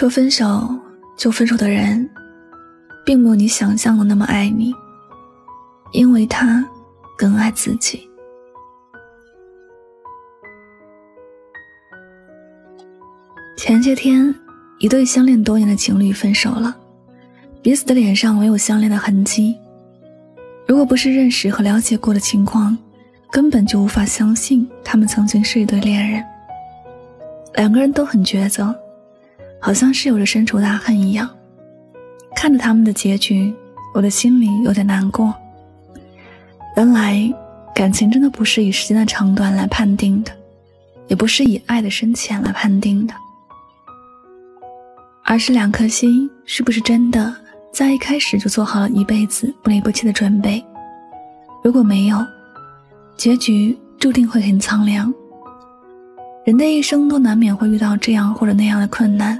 说分手就分手的人，并没有你想象的那么爱你，因为他更爱自己。前些天，一对相恋多年的情侣分手了，彼此的脸上没有相恋的痕迹。如果不是认识和了解过的情况，根本就无法相信他们曾经是一对恋人。两个人都很抉择。好像是有着深仇大恨一样，看着他们的结局，我的心里有点难过。原来，感情真的不是以时间的长短来判定的，也不是以爱的深浅来判定的，而是两颗心是不是真的在一开始就做好了一辈子不离不弃的准备。如果没有，结局注定会很苍凉。人的一生都难免会遇到这样或者那样的困难。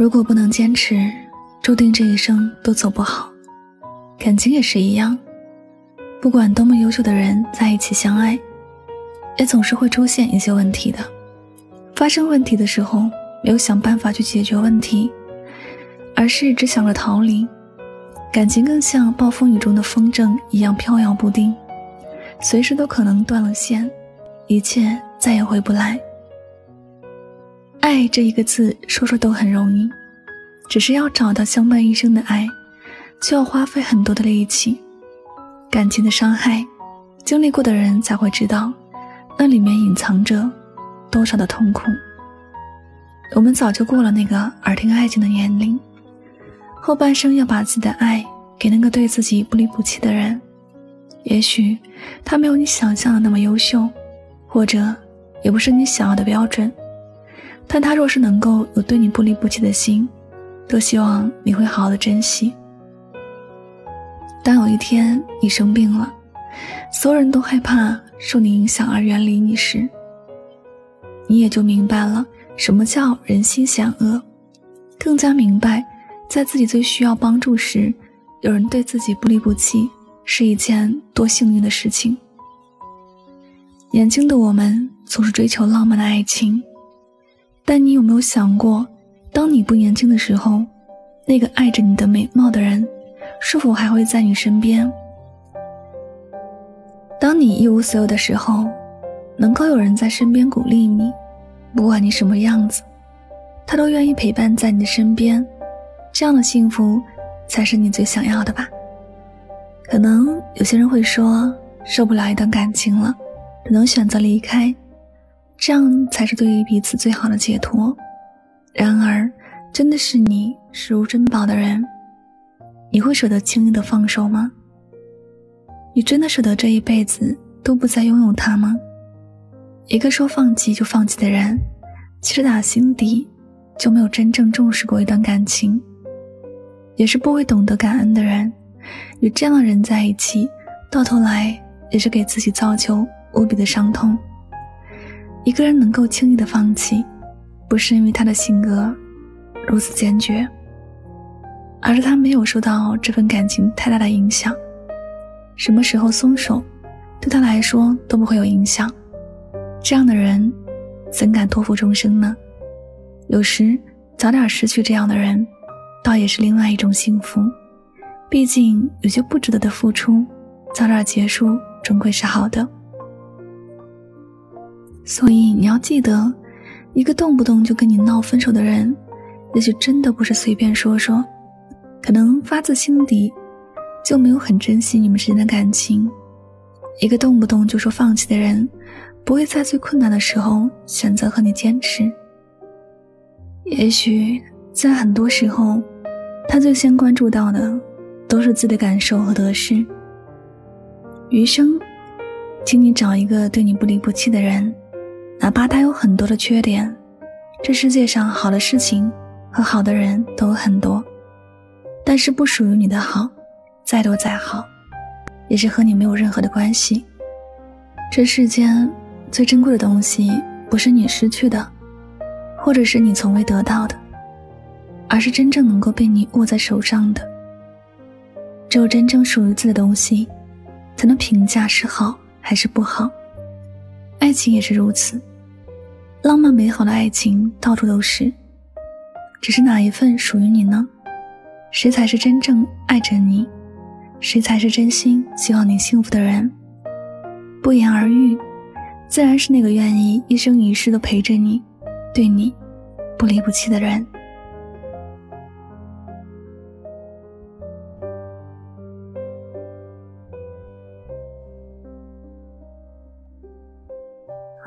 如果不能坚持，注定这一生都走不好。感情也是一样，不管多么优秀的人在一起相爱，也总是会出现一些问题的。发生问题的时候，没有想办法去解决问题，而是只想着逃离。感情更像暴风雨中的风筝一样飘摇不定，随时都可能断了线，一切再也回不来。爱这一个字，说说都很容易，只是要找到相伴一生的爱，就要花费很多的力气。感情的伤害，经历过的人才会知道，那里面隐藏着多少的痛苦。我们早就过了那个耳听爱情的年龄，后半生要把自己的爱给那个对自己不离不弃的人。也许他没有你想象的那么优秀，或者也不是你想要的标准。但他若是能够有对你不离不弃的心，多希望你会好好的珍惜。当有一天你生病了，所有人都害怕受你影响而远离你时，你也就明白了什么叫人心险恶，更加明白，在自己最需要帮助时，有人对自己不离不弃是一件多幸运的事情。年轻的我们总是追求浪漫的爱情。但你有没有想过，当你不年轻的时候，那个爱着你的美貌的人，是否还会在你身边？当你一无所有的时候，能够有人在身边鼓励你，不管你什么样子，他都愿意陪伴在你的身边，这样的幸福，才是你最想要的吧？可能有些人会说，受不了一段感情了，只能选择离开。这样才是对于彼此最好的解脱。然而，真的是你视如珍宝的人，你会舍得轻易的放手吗？你真的舍得这一辈子都不再拥有他吗？一个说放弃就放弃的人，其实打心底就没有真正重视过一段感情，也是不会懂得感恩的人。与这样的人在一起，到头来也是给自己造就无比的伤痛。一个人能够轻易的放弃，不是因为他的性格如此坚决，而是他没有受到这份感情太大的影响。什么时候松手，对他来说都不会有影响。这样的人，怎敢托付终生呢？有时早点失去这样的人，倒也是另外一种幸福。毕竟有些不值得的付出，早点结束，终归是好的。所以你要记得，一个动不动就跟你闹分手的人，也许真的不是随便说说，可能发自心底就没有很珍惜你们之间的感情。一个动不动就说放弃的人，不会在最困难的时候选择和你坚持。也许在很多时候，他最先关注到的都是自己的感受和得失。余生，请你找一个对你不离不弃的人。哪怕他有很多的缺点，这世界上好的事情和好的人都很多，但是不属于你的好，再多再好，也是和你没有任何的关系。这世间最珍贵的东西，不是你失去的，或者是你从未得到的，而是真正能够被你握在手上的。只有真正属于自己的东西，才能评价是好还是不好。爱情也是如此。浪漫美好的爱情到处都是，只是哪一份属于你呢？谁才是真正爱着你？谁才是真心希望你幸福的人？不言而喻，自然是那个愿意一生一世的陪着你，对你不离不弃的人。